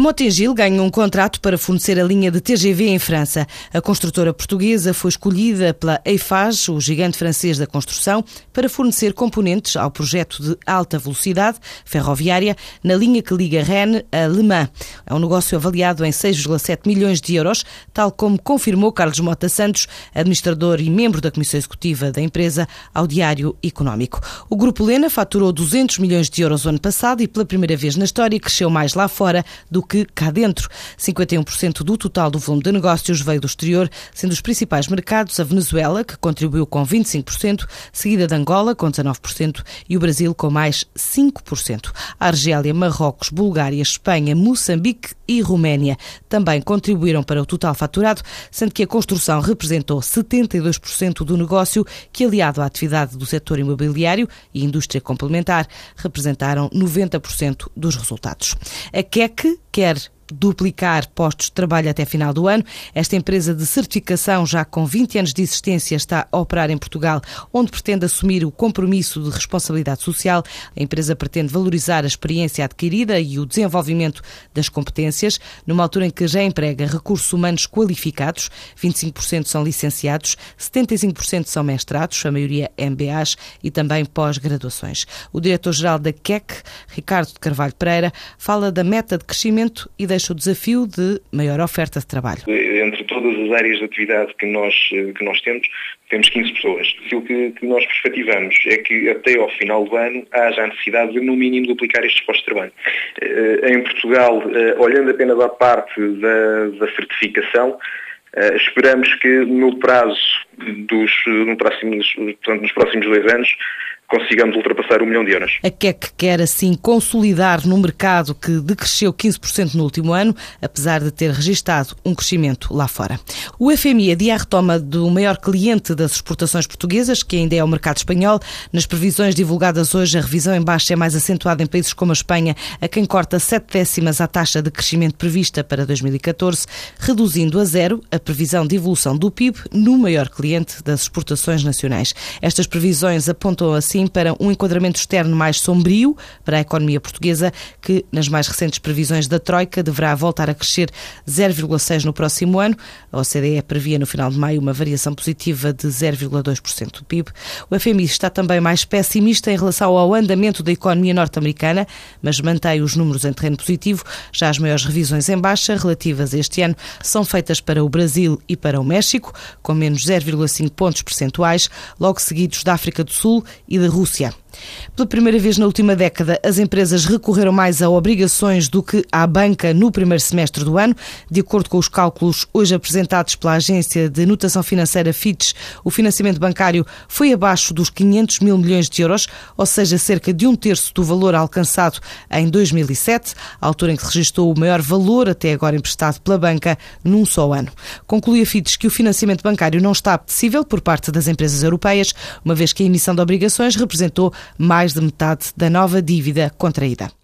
Motengil ganha um contrato para fornecer a linha de TGV em França. A construtora portuguesa foi escolhida pela Eiffage, o gigante francês da construção, para fornecer componentes ao projeto de alta velocidade ferroviária na linha que liga Rennes a Le Mans. É um negócio avaliado em 6,7 milhões de euros, tal como confirmou Carlos Mota Santos, administrador e membro da comissão executiva da empresa, ao Diário Económico. O Grupo Lena faturou 200 milhões de euros ano passado e pela primeira vez na história cresceu mais lá fora do que cá dentro. 51% do total do volume de negócios veio do exterior, sendo os principais mercados a Venezuela, que contribuiu com 25%, seguida de Angola, com 19%, e o Brasil, com mais 5%. A Argélia, Marrocos, Bulgária, Espanha, Moçambique e Roménia também contribuíram para o total faturado, sendo que a construção representou 72% do negócio, que, aliado à atividade do setor imobiliário e indústria complementar, representaram 90% dos resultados. A QEC quer duplicar postos de trabalho até final do ano. Esta empresa de certificação, já com 20 anos de existência, está a operar em Portugal, onde pretende assumir o compromisso de responsabilidade social. A empresa pretende valorizar a experiência adquirida e o desenvolvimento das competências, numa altura em que já emprega recursos humanos qualificados, 25% são licenciados, 75% são mestrados, a maioria MBAs e também pós-graduações. O diretor-geral da QEC, Ricardo de Carvalho Pereira, fala da meta de crescimento e da deixa o desafio de maior oferta de trabalho. Entre todas as áreas de atividade que nós, que nós temos, temos 15 pessoas. Aquilo que, que nós perspectivamos é que até ao final do ano haja a necessidade de, no mínimo, duplicar estes postos de trabalho. Eh, em Portugal, eh, olhando apenas à parte da, da certificação, Uh, esperamos que no prazo dos, no próximos, portanto, nos próximos dois anos consigamos ultrapassar um milhão de euros. A QEC quer assim consolidar no mercado que decresceu 15% no último ano, apesar de ter registado um crescimento lá fora. O FMI adia a retoma do maior cliente das exportações portuguesas, que ainda é o mercado espanhol. Nas previsões divulgadas hoje, a revisão em baixa é mais acentuada em países como a Espanha, a quem corta sete décimas a taxa de crescimento prevista para 2014, reduzindo a zero a previsão de evolução do PIB no maior cliente das exportações nacionais. Estas previsões apontam assim assim para um enquadramento externo mais sombrio para a economia portuguesa, que nas mais recentes previsões da Troika deverá voltar a crescer 0,6% no próximo ano. A OCDE previa no final de maio uma variação positiva de 0,2% do PIB. O FMI está também mais pessimista em relação ao andamento da economia norte-americana, mas mantém os números em terreno positivo. Já as maiores revisões em baixa relativas a este ano são feitas para o Brasil e para o México, com menos 0,5 pontos percentuais, logo seguidos da África do Sul e da Rússia. Pela primeira vez na última década, as empresas recorreram mais a obrigações do que à banca no primeiro semestre do ano. De acordo com os cálculos hoje apresentados pela agência de notação financeira Fitch, o financiamento bancário foi abaixo dos 500 mil milhões de euros, ou seja, cerca de um terço do valor alcançado em 2007, a altura em que se registrou o maior valor até agora emprestado pela banca num só ano. Conclui a Fitch que o financiamento bancário não está apetecível por parte das empresas europeias, uma vez que a emissão de obrigações representou mais de metade da nova dívida contraída.